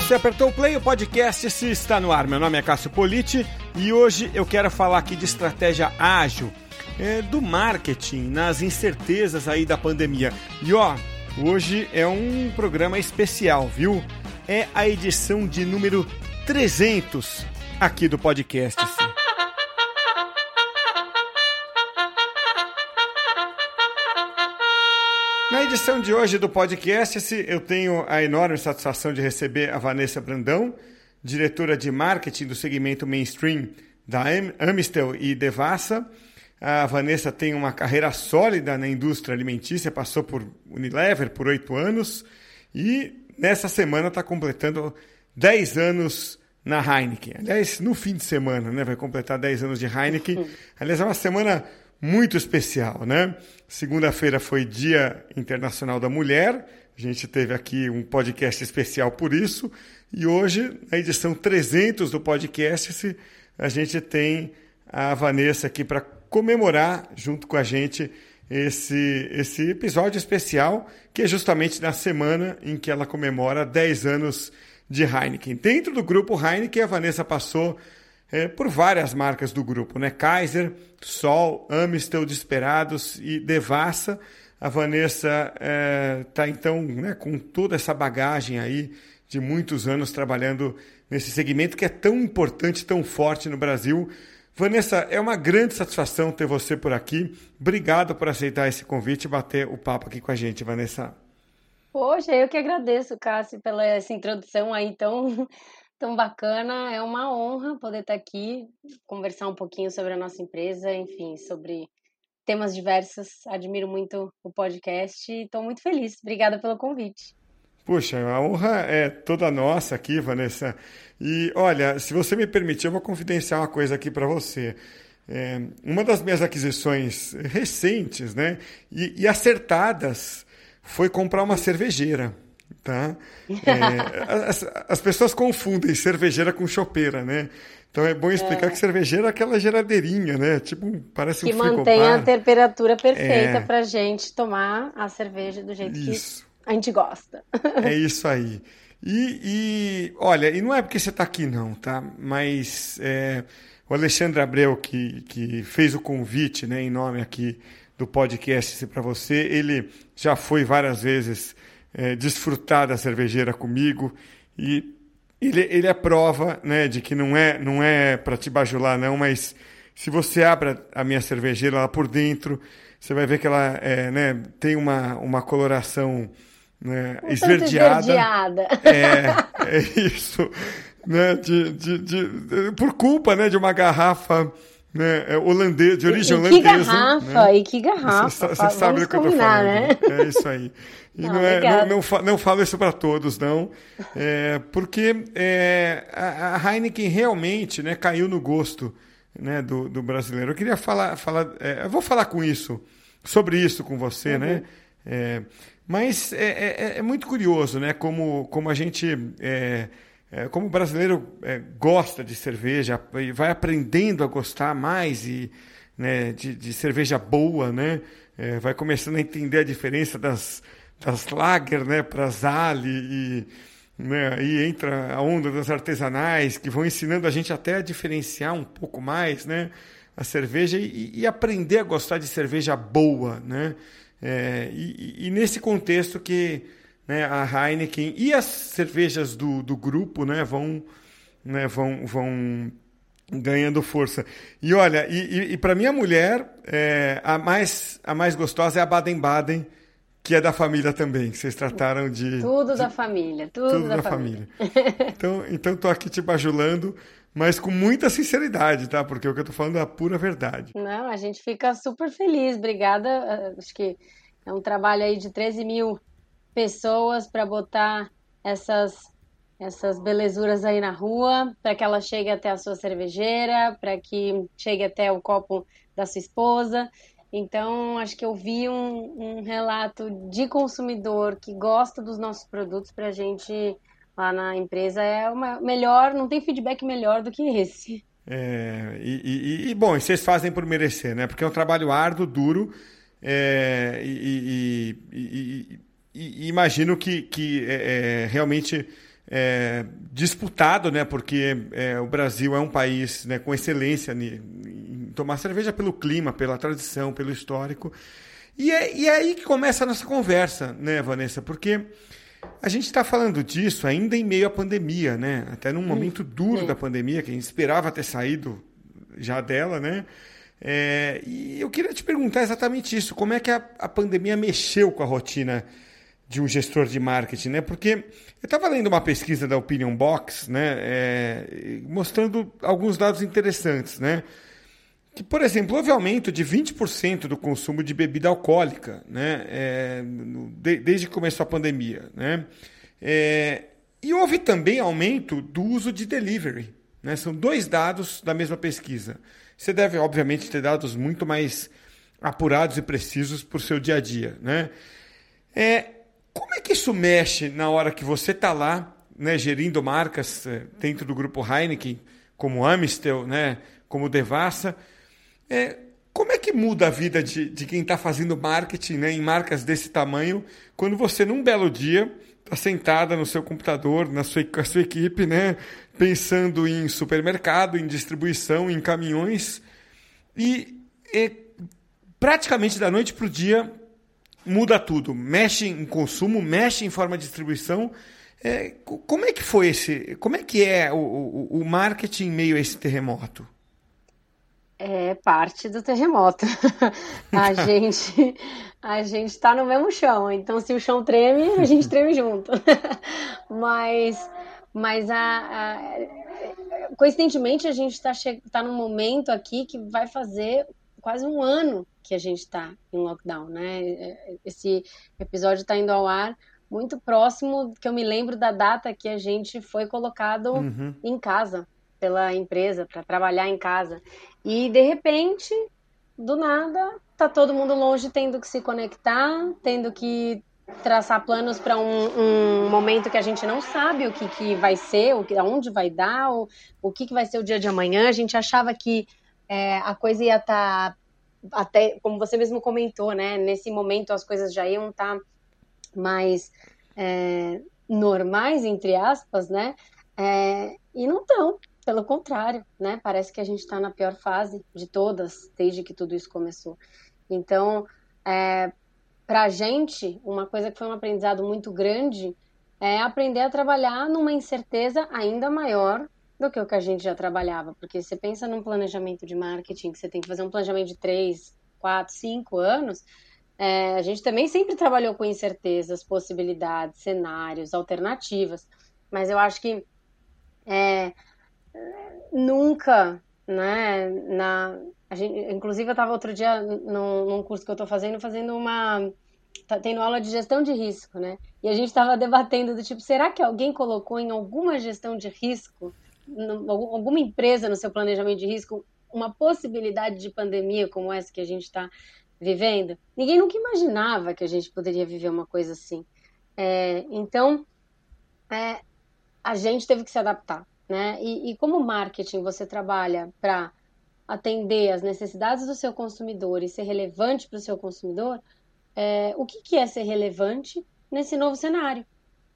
você apertou o play, o podcast se está no ar. Meu nome é Cássio Politi e hoje eu quero falar aqui de estratégia ágil é, do marketing nas incertezas aí da pandemia. E ó, hoje é um programa especial, viu? É a edição de número 300 aqui do podcast. Na edição de hoje do podcast, eu tenho a enorme satisfação de receber a Vanessa Brandão, diretora de marketing do segmento mainstream da Amistel e Devassa. A Vanessa tem uma carreira sólida na indústria alimentícia, passou por Unilever por oito anos e nessa semana está completando 10 anos na Heineken. Aliás, no fim de semana, né? Vai completar 10 anos de Heineken. Aliás, é uma semana muito especial, né? Segunda-feira foi Dia Internacional da Mulher. A gente teve aqui um podcast especial por isso. E hoje, na edição 300 do podcast, a gente tem a Vanessa aqui para comemorar junto com a gente esse, esse episódio especial, que é justamente na semana em que ela comemora 10 anos de Heineken. Dentro do grupo Heineken, a Vanessa passou é, por várias marcas do grupo, né? Kaiser, Sol, Amistel, Desperados e Devassa. A Vanessa está, é, então, né, com toda essa bagagem aí de muitos anos trabalhando nesse segmento que é tão importante, tão forte no Brasil. Vanessa, é uma grande satisfação ter você por aqui. Obrigado por aceitar esse convite e bater o papo aqui com a gente, Vanessa. Poxa, eu que agradeço, Cássio, pela essa introdução aí tão tão bacana. É uma honra poder estar aqui, conversar um pouquinho sobre a nossa empresa, enfim, sobre temas diversos. Admiro muito o podcast e estou muito feliz. Obrigada pelo convite. Puxa, a honra é toda nossa aqui, Vanessa. E olha, se você me permitir, eu vou confidenciar uma coisa aqui para você. É, uma das minhas aquisições recentes, né, e, e acertadas, foi comprar uma cervejeira. Tá? É, as, as, pessoas confundem cervejeira com chopeira, né? Então é bom explicar é. que cervejeira é aquela geladeirinha, né? Tipo, parece que um Que mantém a temperatura perfeita é... para gente tomar a cerveja do jeito isso. que a gente gosta. É isso aí. E, e, olha, e não é porque você está aqui não, tá? Mas é, o Alexandre Abreu que, que fez o convite, né, em nome aqui do podcast para você, ele já foi várias vezes é, desfrutar da cervejeira comigo e ele, ele é prova né, de que não é, não é para te bajular, não, mas se você abre a minha cervejeira lá por dentro, você vai ver que ela é, né, tem uma, uma coloração né, um esverdeada. esverdeada. É, é isso. Né, de, de, de, por culpa né, de uma garrafa né, é holandês, de origem e, e holandesa. Que garrafa, né? e que garrafa. Você, você sabe do que eu estou falando. Né? É isso aí. E não, não, é, não, não, não, falo isso para todos, não, é, porque é, a, a, Heineken realmente né, caiu no gosto né, do, do brasileiro. Eu queria falar, falar é, eu vou falar com isso, sobre isso com você, né? uhum. né? É, mas é, é, é, muito curioso, né? Como, como a gente, como o brasileiro gosta de cerveja e vai aprendendo a gostar mais e, né, de, de cerveja boa, né? vai começando a entender a diferença das das lager né, para as ali e né, entra a onda das artesanais que vão ensinando a gente até a diferenciar um pouco mais né, a cerveja e, e aprender a gostar de cerveja boa. Né? É, e, e, nesse contexto que né, a Heineken e as cervejas do, do grupo né, vão, né, vão, vão ganhando força. E olha, e, e, e para minha mulher, é, a, mais, a mais gostosa é a Baden-Baden, que é da família também, que vocês trataram de. Tudo de, da família, tudo, tudo da, da, família. família. então, então tô aqui te bajulando, mas com muita sinceridade, tá? Porque o que eu tô falando é a pura verdade. Não, a gente fica super feliz, obrigada. Ah, acho que é um trabalho aí de 13 mil pessoas para botar essas essas belezuras aí na rua, para que ela chegue até a sua cervejeira, para que chegue até o copo da sua esposa. Então, acho que eu vi um, um relato de consumidor que gosta dos nossos produtos para a gente lá na empresa é uma melhor, não tem feedback melhor do que esse. É, e, e, e, bom, vocês fazem por merecer, né? Porque é um trabalho árduo, duro, é, e, e, imagino que, que é, é realmente é, disputado, né? Porque é, o Brasil é um país né, com excelência em tomar cerveja pelo clima, pela tradição, pelo histórico. E é, e é aí que começa a nossa conversa, né, Vanessa? Porque a gente está falando disso ainda em meio à pandemia, né? Até num momento duro da pandemia, que a gente esperava ter saído já dela, né? É, e eu queria te perguntar exatamente isso: como é que a, a pandemia mexeu com a rotina de um gestor de marketing, né? Porque eu estava lendo uma pesquisa da Opinion Box, né, é, mostrando alguns dados interessantes, né? Que, por exemplo, houve aumento de 20% do consumo de bebida alcoólica, né? É, de, desde que começou a pandemia, né? É, e houve também aumento do uso de delivery, né? São dois dados da mesma pesquisa. Você deve, obviamente, ter dados muito mais apurados e precisos para o seu dia a dia, né? É, como é que isso mexe na hora que você está lá, né, gerindo marcas eh, dentro do grupo Heineken, como Amistel, né, como Devassa? É, como é que muda a vida de, de quem está fazendo marketing né, em marcas desse tamanho, quando você, num belo dia, está sentada no seu computador, na sua, com a sua equipe, né, pensando em supermercado, em distribuição, em caminhões, e, e praticamente da noite para o dia muda tudo, mexe em consumo, mexe em forma de distribuição. É, como é que foi esse? Como é que é o, o, o marketing em meio a esse terremoto? É parte do terremoto. a gente a gente está no mesmo chão, então se o chão treme, a gente treme junto. mas mas a, a, coincidentemente a gente está tá num momento aqui que vai fazer quase um ano que a gente está em lockdown, né? Esse episódio está indo ao ar muito próximo, que eu me lembro da data que a gente foi colocado uhum. em casa pela empresa para trabalhar em casa. E de repente, do nada, tá todo mundo longe tendo que se conectar, tendo que traçar planos para um, um, momento que a gente não sabe o que, que vai ser, o que, aonde vai dar, o, o que, que vai ser o dia de amanhã. A gente achava que é, a coisa ia estar tá até como você mesmo comentou, né? Nesse momento as coisas já iam estar tá mais é, normais, entre aspas, né? É, e não estão, pelo contrário, né? Parece que a gente está na pior fase de todas desde que tudo isso começou. Então, é, para a gente, uma coisa que foi um aprendizado muito grande é aprender a trabalhar numa incerteza ainda maior do que o que a gente já trabalhava. Porque você pensa num planejamento de marketing, que você tem que fazer um planejamento de três, quatro, cinco anos. É, a gente também sempre trabalhou com incertezas, possibilidades, cenários, alternativas. Mas eu acho que é, nunca, né, na, a gente, inclusive eu estava outro dia num, num, curso que eu estou fazendo, fazendo uma, tá tendo aula de gestão de risco, né, e a gente estava debatendo do tipo, será que alguém colocou em alguma gestão de risco alguma empresa no seu planejamento de risco uma possibilidade de pandemia como essa que a gente está vivendo? Ninguém nunca imaginava que a gente poderia viver uma coisa assim. É, então, é, a gente teve que se adaptar, né? E, e como marketing você trabalha para atender as necessidades do seu consumidor e ser relevante para o seu consumidor, é, o que, que é ser relevante nesse novo cenário?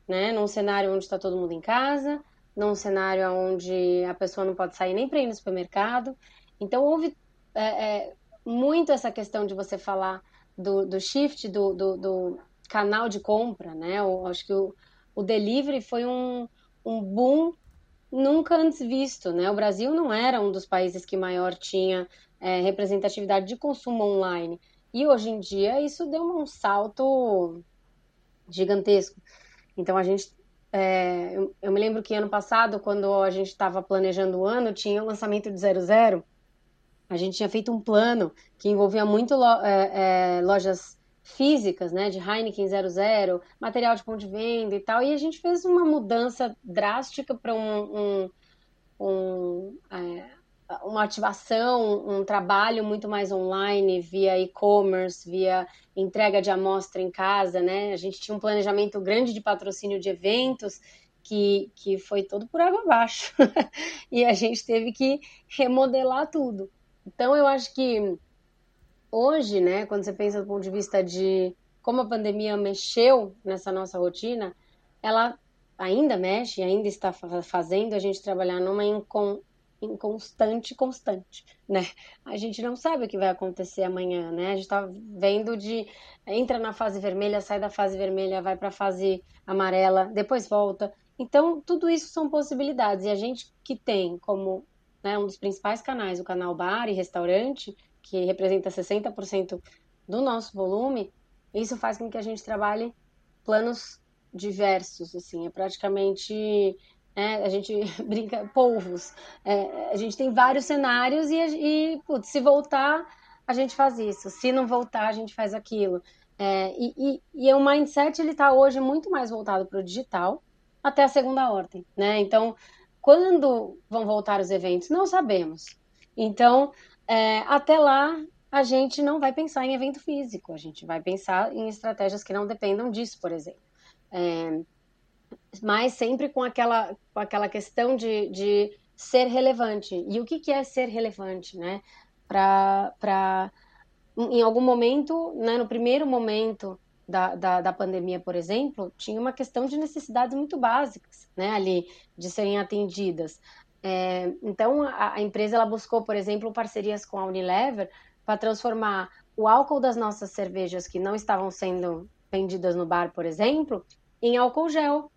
Né? Num cenário onde está todo mundo em casa, num cenário onde a pessoa não pode sair nem para ir no supermercado. Então, houve é, é, muito essa questão de você falar do, do shift do, do, do, canal de compra, né? Eu acho que o, o delivery foi um, um boom nunca antes visto, né? O Brasil não era um dos países que maior tinha é, representatividade de consumo online. E hoje em dia isso deu um salto gigantesco. Então a gente é, eu, eu, me lembro que ano passado, quando a gente estava planejando o ano, tinha o lançamento de 00. A gente tinha feito um plano que envolvia muito lo, é, é, lojas físicas, né, de Heineken 00, material de ponto de venda e tal, e a gente fez uma mudança drástica para um, um, um é, uma ativação, um trabalho muito mais online, via e-commerce, via entrega de amostra em casa, né? A gente tinha um planejamento grande de patrocínio de eventos que, que foi todo por água abaixo. e a gente teve que remodelar tudo. Então, eu acho que hoje, né, quando você pensa do ponto de vista de como a pandemia mexeu nessa nossa rotina, ela ainda mexe, ainda está fazendo a gente trabalhar numa inconstante constante, né? A gente não sabe o que vai acontecer amanhã, né? A gente está vendo de entra na fase vermelha, sai da fase vermelha, vai para a fase amarela, depois volta. Então, tudo isso são possibilidades. E a gente que tem como né, um dos principais canais o canal Bar e Restaurante, que representa 60% do nosso volume, isso faz com que a gente trabalhe planos diversos, assim, é praticamente é, a gente brinca polvos. É, a gente tem vários cenários e, e putz, se voltar, a gente faz isso. Se não voltar, a gente faz aquilo. É, e, e, e, o mindset ele está hoje muito mais voltado para o digital até a segunda ordem, né? Então, quando vão voltar os eventos, não sabemos. Então, é, até lá a gente não vai pensar em evento físico, a gente vai pensar em estratégias que não dependam disso, por exemplo. É, mas sempre com aquela, com aquela questão de, de ser relevante. E o que, que é ser relevante, né? Para, em algum momento, né, no primeiro momento da, da, da, pandemia, por exemplo, tinha uma questão de necessidades muito básicas, né, ali, de serem atendidas. É, então, a, a, empresa ela buscou, por exemplo, parcerias com a Unilever para transformar o álcool das nossas cervejas que não estavam sendo vendidas no bar, por exemplo, em álcool gel,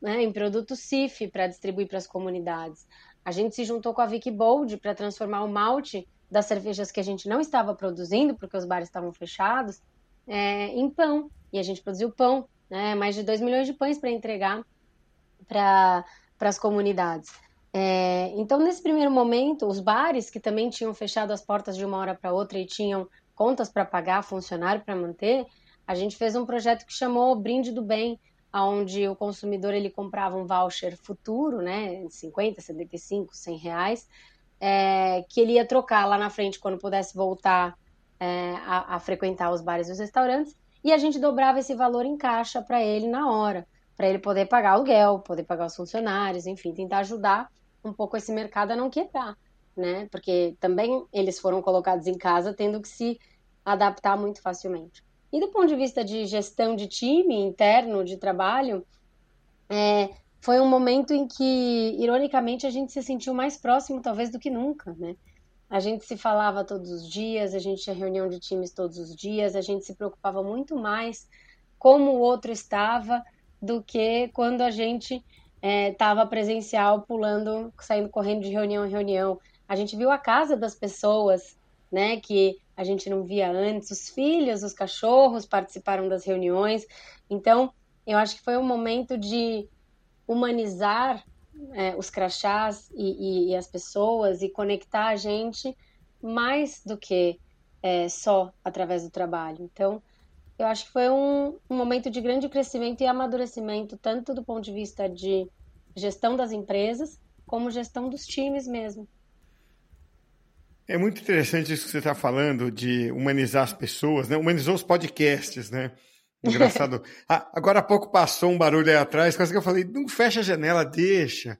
né, em produto CIF para distribuir para as comunidades. A gente se juntou com a Vicky Bold para transformar o malte das cervejas que a gente não estava produzindo, porque os bares estavam fechados, é, em pão. E a gente produziu pão, né, mais de 2 milhões de pães para entregar para as comunidades. É, então, nesse primeiro momento, os bares que também tinham fechado as portas de uma hora para outra e tinham contas para pagar, funcionário para manter, a gente fez um projeto que chamou Brinde do Bem, onde o consumidor ele comprava um voucher futuro, né, 50, 75, 100 reais, é, que ele ia trocar lá na frente quando pudesse voltar é, a, a, frequentar os bares e os restaurantes, e a gente dobrava esse valor em caixa para ele na hora, para ele poder pagar aluguel, poder pagar os funcionários, enfim, tentar ajudar um pouco esse mercado a não quebrar, né? Porque também eles foram colocados em casa tendo que se adaptar muito facilmente. E do ponto de vista de gestão de time interno, de trabalho, é, foi um momento em que, ironicamente, a gente se sentiu mais próximo, talvez, do que nunca, né? A gente se falava todos os dias, a gente tinha reunião de times todos os dias, a gente se preocupava muito mais como o outro estava do que quando a gente estava é, presencial, pulando, saindo correndo de reunião em reunião. A gente viu a casa das pessoas, né? Que a gente não via antes. Os filhos, os cachorros participaram das reuniões. Então, eu acho que foi um momento de humanizar é, os crachás e, e, e, as pessoas e conectar a gente mais do que é, só através do trabalho. Então, eu acho que foi um, um momento de grande crescimento e amadurecimento, tanto do ponto de vista de gestão das empresas, como gestão dos times mesmo. É muito interessante isso que você está falando de humanizar as pessoas, né? Humanizou os podcasts, né? Engraçado. ah, agora há pouco passou um barulho aí atrás, quase que eu falei, não fecha a janela, deixa.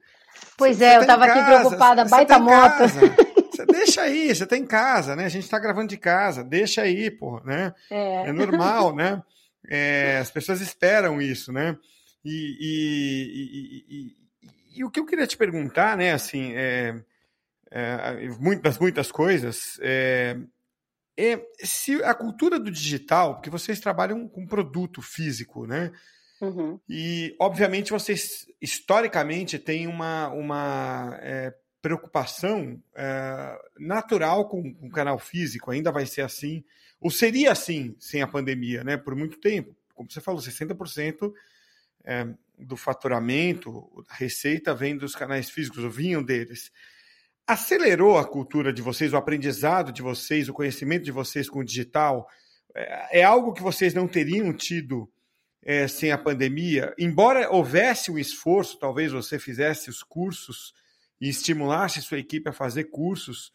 Pois você, é, você eu estava tá aqui preocupada, baita tá moto. Você deixa aí, você está em casa, né? A gente está gravando de casa, deixa aí, pô, né? É, é normal, né? É, as pessoas esperam isso, né? E, e, e, e, o que eu queria te perguntar, né, assim, é, é, muitas, muitas coisas, é, é, se a cultura do digital, porque vocês trabalham com produto físico, né? Uhum. E, obviamente, vocês, historicamente, têm uma, uma é, preocupação é, natural com, com o canal físico, ainda vai ser assim, ou seria assim sem a pandemia, né? Por muito tempo. Como você falou, 60% é, do faturamento, da receita vem dos canais físicos, ou vinham deles acelerou a cultura de vocês, o aprendizado de vocês, o conhecimento de vocês com o digital? É, é algo que vocês não teriam tido é, sem a pandemia? Embora houvesse um esforço, talvez você fizesse os cursos e estimulasse sua equipe a fazer cursos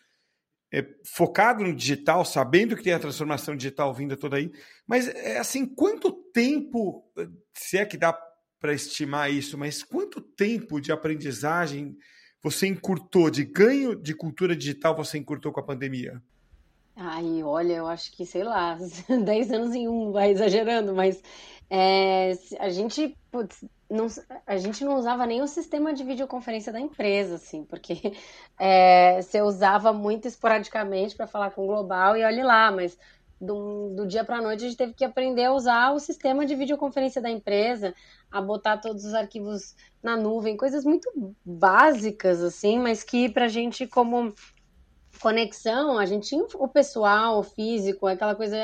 é, focado no digital, sabendo que tem a transformação digital vinda toda aí, mas é assim, quanto tempo, se é que dá para estimar isso, mas quanto tempo de aprendizagem você encurtou, de ganho de cultura digital, você encurtou com a pandemia? Ai, olha, eu acho que, sei lá, 10 anos em um, vai exagerando, mas é, a gente, putz, não, a gente não usava nem o sistema de videoconferência da empresa, assim, porque é, você usava muito esporadicamente para falar com o global e olhe lá, mas do, do dia para a noite a gente teve que aprender a usar o sistema de videoconferência da empresa, a botar todos os arquivos na nuvem, coisas muito básicas, assim, mas que para a gente, como conexão, a gente tinha o pessoal, o físico, aquela coisa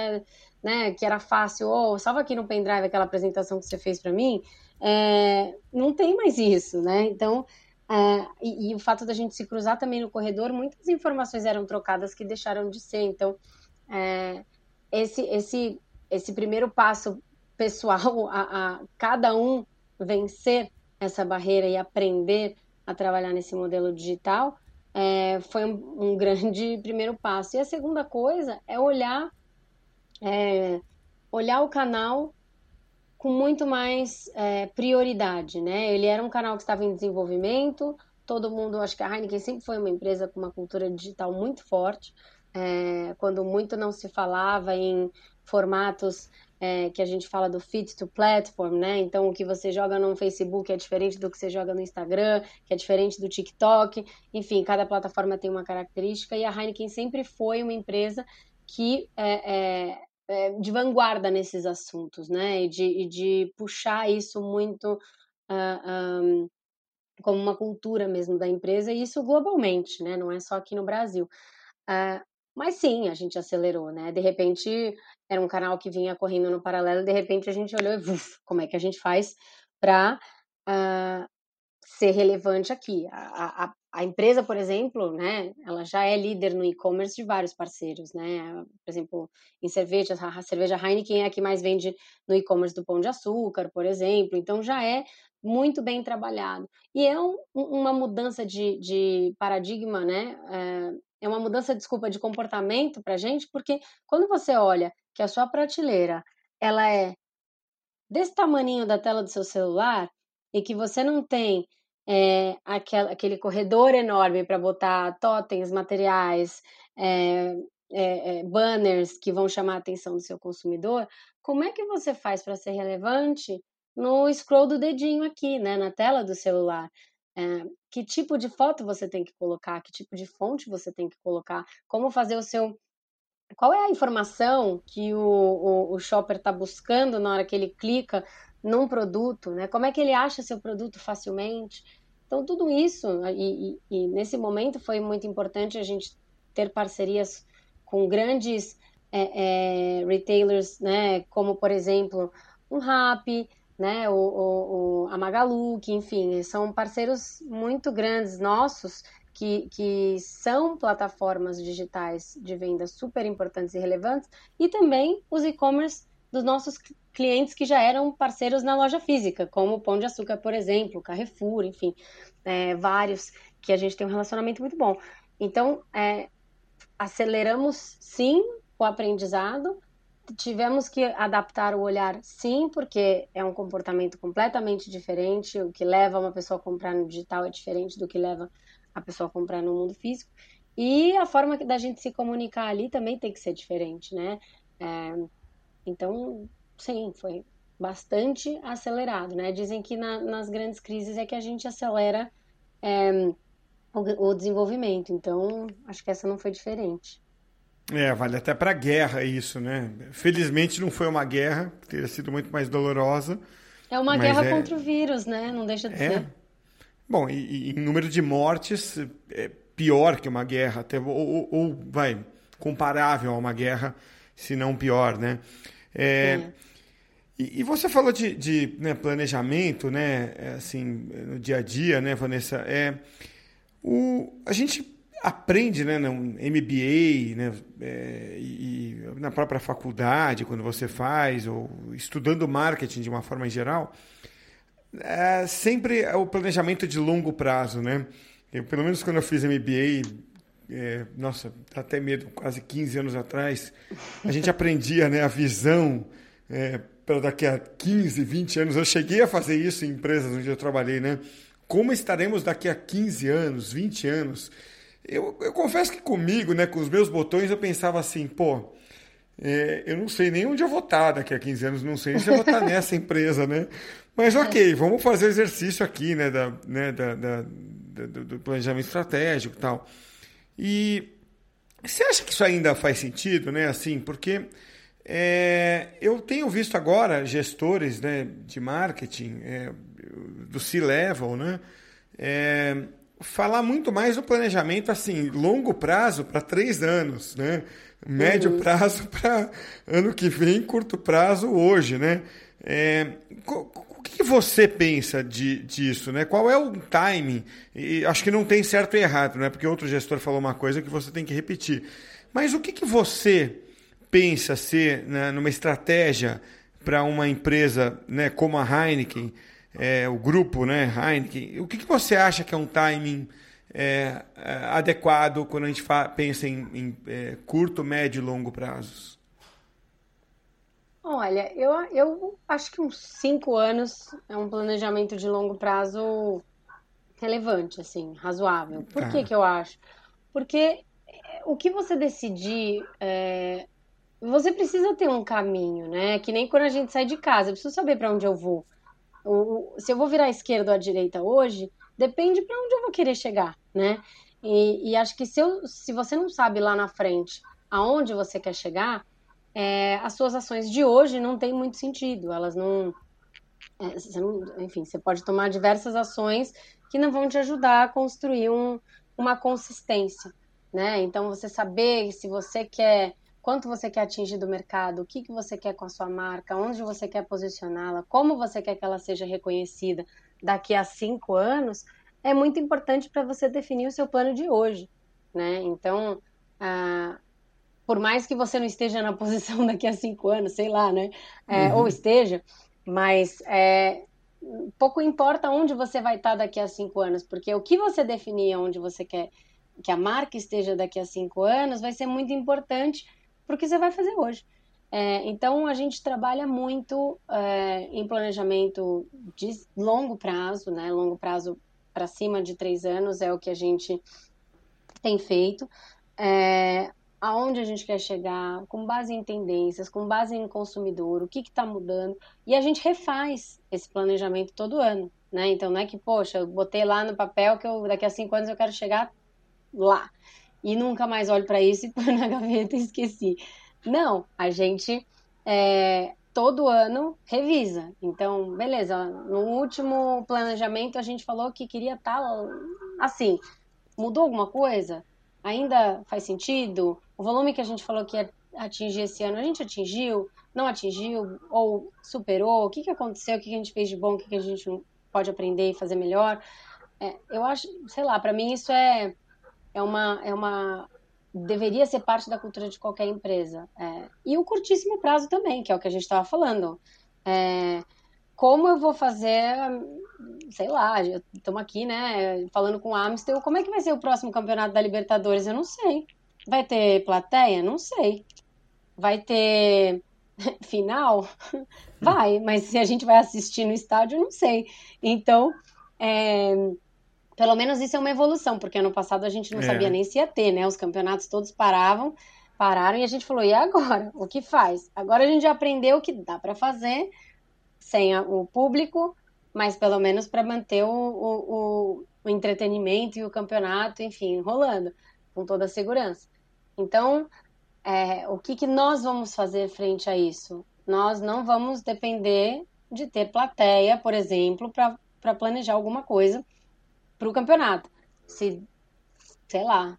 né, que era fácil, ou oh, salva aqui no pendrive aquela apresentação que você fez para mim, é, não tem mais isso, né? Então, é, e, e, o fato da gente se cruzar também no corredor, muitas informações eram trocadas que deixaram de ser. Então, é, esse, esse, esse primeiro passo pessoal, a, a, cada um vencer essa barreira e aprender a trabalhar nesse modelo digital, é, foi um, um, grande primeiro passo. E a segunda coisa é olhar, é, olhar o canal com muito mais é, prioridade, né? Ele era um canal que estava em desenvolvimento, todo mundo, acho que a Heineken sempre foi uma empresa com uma cultura digital muito forte, é, quando muito não se falava em formatos é, que a gente fala do fit to platform, né? Então, o que você joga no Facebook é diferente do que você joga no Instagram, que é diferente do TikTok. Enfim, cada plataforma tem uma característica e a Heineken sempre foi uma empresa que é, é, é de vanguarda nesses assuntos, né? E de, e de puxar isso muito uh, ah, um, como uma cultura mesmo da empresa e isso globalmente, né? Não é só aqui no Brasil. Uh, mas sim, a gente acelerou, né? De repente, era um canal que vinha correndo no paralelo, de repente a gente olhou e, uf, como é que a gente faz para uh, ah, ser relevante aqui? A, a, a, empresa, por exemplo, né? Ela já é líder no e-commerce de vários parceiros, né? Por exemplo, em cerveja, a cerveja Heineken é a que mais vende no e-commerce do Pão de Açúcar, por exemplo. Então, já é muito bem trabalhado. E é um, uma mudança de, de paradigma, né? É, é uma mudança, desculpa, de comportamento para a gente, porque quando você olha que a sua prateleira ela é desse tamaninho da tela do seu celular e que você não tem é, aquele, aquele corredor enorme para botar totens, materiais, é, é, banners que vão chamar a atenção do seu consumidor, como é que você faz para ser relevante no scroll do dedinho aqui, né, na tela do celular? É, que tipo de foto você tem que colocar, que tipo de fonte você tem que colocar, como fazer o seu. Qual é a informação que o, o, o shopper está buscando na hora que ele clica num produto, né? Como é que ele acha seu produto facilmente? Então, tudo isso, e, e, e nesse momento foi muito importante a gente ter parcerias com grandes é, é, retailers, né? Como, por exemplo, um Rappi, né, o, o, o, a Magalu, que enfim, são parceiros muito grandes nossos que, que são plataformas digitais de venda super importantes e relevantes, e também os e-commerce dos nossos clientes que já eram parceiros na loja física, como o Pão de Açúcar, por exemplo, Carrefour, enfim, é, vários que a gente tem um relacionamento muito bom. Então, é, aceleramos sim o aprendizado, tivemos que adaptar o olhar, sim, porque é um comportamento completamente diferente. O que leva uma pessoa a comprar no digital é diferente do que leva a pessoa a comprar no mundo físico. E a forma da gente se comunicar ali também tem que ser diferente, né? É, então, sim, foi bastante acelerado, né? Dizem que na, nas grandes crises é que a gente acelera é, o, o desenvolvimento. Então, acho que essa não foi diferente. É, vale até para guerra isso, né? Felizmente não foi uma guerra, teria sido muito mais dolorosa. É uma guerra é... contra o vírus, né? Não deixa de é. ser. Bom, e, e, em número de mortes, é pior que uma guerra, até, ou, ou, ou vai, comparável a uma guerra, se não pior, né? É, e, e, você falou de, de né, planejamento, né? É, assim, no dia a dia, né, Vanessa? É, o, a gente aprende né, no MBA né, é, e, na própria faculdade, quando você faz, ou estudando marketing de uma forma geral, é sempre é o planejamento de longo prazo. Né? Eu, pelo menos quando eu fiz MBA, é, nossa, até medo, quase 15 anos atrás, a gente aprendia né, a visão é, para daqui a 15, 20 anos. Eu cheguei a fazer isso em empresas onde eu trabalhei, né? Como estaremos daqui a 15 anos, 20 anos? Eu, eu confesso que comigo, né, com os meus botões, eu pensava assim, pô, é, eu não sei nem onde eu vou estar daqui a 15 anos, não sei se eu vou estar nessa empresa, né? Mas ok, vamos fazer exercício aqui, né, da, né, da, da do, do planejamento estratégico e tal. E você acha que isso ainda faz sentido, né? Assim, porque é, eu tenho visto agora gestores né, de marketing é, do C-level, né? Falar muito mais do planejamento assim, longo prazo para três anos, né? Médio uhum. prazo para ano que vem, curto prazo hoje, né? É, o que você pensa de, disso, né? Qual é o timing? E acho que não tem certo e errado, né? Porque outro gestor falou uma coisa que você tem que repetir. Mas o que, que você pensa ser né, numa estratégia para uma empresa né, como a Heineken, é, o grupo né, Heineken, o que, que você acha que é um timing é, é adequado quando a gente pensa em, em é, curto, médio e longo prazos? Olha, eu, eu acho que uns cinco anos é um planejamento de longo prazo relevante, assim, razoável. Por ah. que, que eu acho? Porque o que você decidir é, você precisa ter um caminho, né? Que nem quando a gente sai de casa, eu preciso saber para onde eu vou. Se eu vou virar à esquerda ou à direita hoje, depende para onde eu vou querer chegar, né? E, e, acho que se, eu, se você não sabe lá na frente aonde você quer chegar, é, as suas ações de hoje não têm muito sentido. Elas não, é, você não, Enfim, você pode tomar diversas ações que não vão te ajudar a construir um, uma consistência, né? Então, você saber se você quer quanto você quer atingir do mercado, o que, que você quer com a sua marca, onde você quer posicioná-la, como você quer que ela seja reconhecida daqui a cinco anos, é muito importante para você definir o seu plano de hoje, né? Então, ah, por mais que você não esteja na posição daqui a cinco anos, sei lá, né? É, uhum. Ou esteja, mas é, pouco importa onde você vai estar daqui a cinco anos, porque o que você definir onde você quer que a marca esteja daqui a cinco anos vai ser muito importante para o que você vai fazer hoje. É, então, a gente trabalha muito é, em planejamento de longo prazo, né? Longo prazo para cima de três anos é o que a gente tem feito. É, aonde a gente quer chegar, com base em tendências, com base em consumidor, o que está mudando. E a gente refaz esse planejamento todo ano. Né? Então, não é que, poxa, eu botei lá no papel que eu, daqui a cinco anos eu quero chegar lá e nunca mais olho para isso e põe na gaveta e esqueci. Não, a gente é, todo ano revisa. Então, beleza, no último planejamento a gente falou que queria estar tá assim. Mudou alguma coisa? Ainda faz sentido? O volume que a gente falou que ia atingir esse ano, a gente atingiu? Não atingiu? Ou superou? O que, que aconteceu? O que, que a gente fez de bom? O que, que a gente pode aprender e fazer melhor? É, eu acho, sei lá, para mim isso é é uma, é uma deveria ser parte da cultura de qualquer empresa. É, e o curtíssimo prazo também, que é o que a gente estava falando. É, como eu vou fazer, sei lá, estamos aqui, né, falando com o Amstel, como é que vai ser o próximo campeonato da Libertadores? Eu não sei. Vai ter plateia? Não sei. Vai ter final? Vai, mas se a gente vai assistir no estádio, não sei. Então, é, pelo menos isso é uma evolução, porque ano passado a gente não é. sabia nem se ia ter, né? Os campeonatos todos paravam, pararam e a gente falou: e agora? O que faz? Agora a gente já aprendeu o que dá para fazer sem o público, mas pelo menos para manter o, o, o, entretenimento e o campeonato, enfim, rolando com toda a segurança. Então, é, o que, que nós vamos fazer frente a isso? Nós não vamos depender de ter plateia, por exemplo, para planejar alguma coisa para o campeonato. Se, sei lá,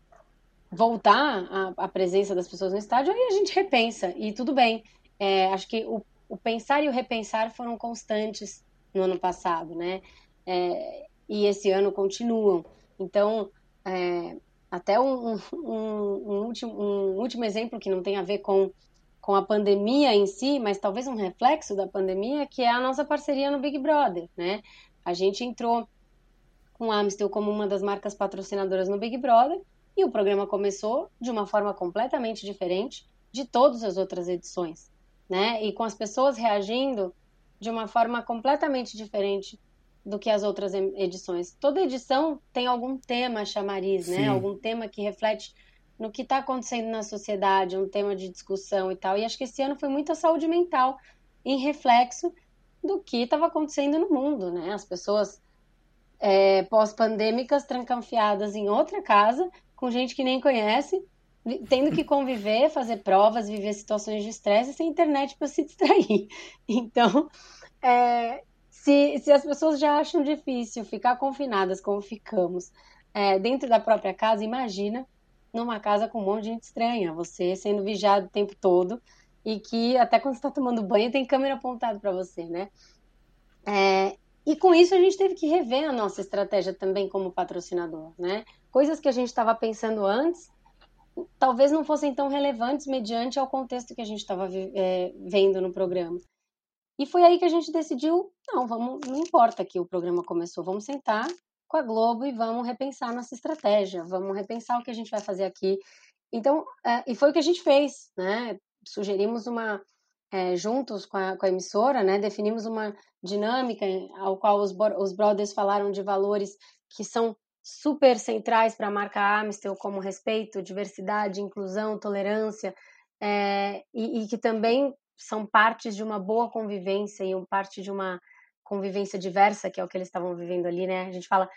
voltar a, a, presença das pessoas no estádio, aí a gente repensa, e tudo bem. É, acho que o, o, pensar e o repensar foram constantes no ano passado, né? É, e esse ano continuam. Então, é, até um, um, um, último, um último exemplo que não tem a ver com, com a pandemia em si, mas talvez um reflexo da pandemia, que é a nossa parceria no Big Brother, né? A gente entrou com a Amstel como uma das marcas patrocinadoras no Big Brother, e o programa começou de uma forma completamente diferente de todas as outras edições, né? E com as pessoas reagindo de uma forma completamente diferente do que as outras edições. Toda edição tem algum tema chamariz, né? Algum tema que reflete no que está acontecendo na sociedade, um tema de discussão e tal. E acho que esse ano foi muito a saúde mental em reflexo do que estava acontecendo no mundo, né? As pessoas é, pós-pandêmicas trancanfiadas em outra casa, com gente que nem conhece, tendo que conviver, fazer provas, viver situações de estresse sem internet para se distrair. Então, é, se, se as pessoas já acham difícil ficar confinadas como ficamos é, dentro da própria casa, imagina numa casa com um monte de gente estranha, você sendo vigiado o tempo todo e que até quando está tomando banho tem câmera apontada para você, né? É, e com isso a gente teve que rever a nossa estratégia também como patrocinador, né? Coisas que a gente estava pensando antes, talvez não fossem tão relevantes mediante ao contexto que a gente estava é, vendo no programa. E foi aí que a gente decidiu, não, vamos, não importa que o programa começou, vamos sentar com a Globo e vamos repensar nossa estratégia, vamos repensar o que a gente vai fazer aqui. Então, é, e foi o que a gente fez, né? Sugerimos uma, é, juntos com a, com a, emissora, né? Definimos uma dinâmica ao qual os, os brothers falaram de valores que são super centrais para a marca Amistel, como respeito, diversidade, inclusão, tolerância, é, e, e que também são partes de uma boa convivência e um parte de uma convivência diversa, que é o que eles estavam vivendo ali, né? A gente fala,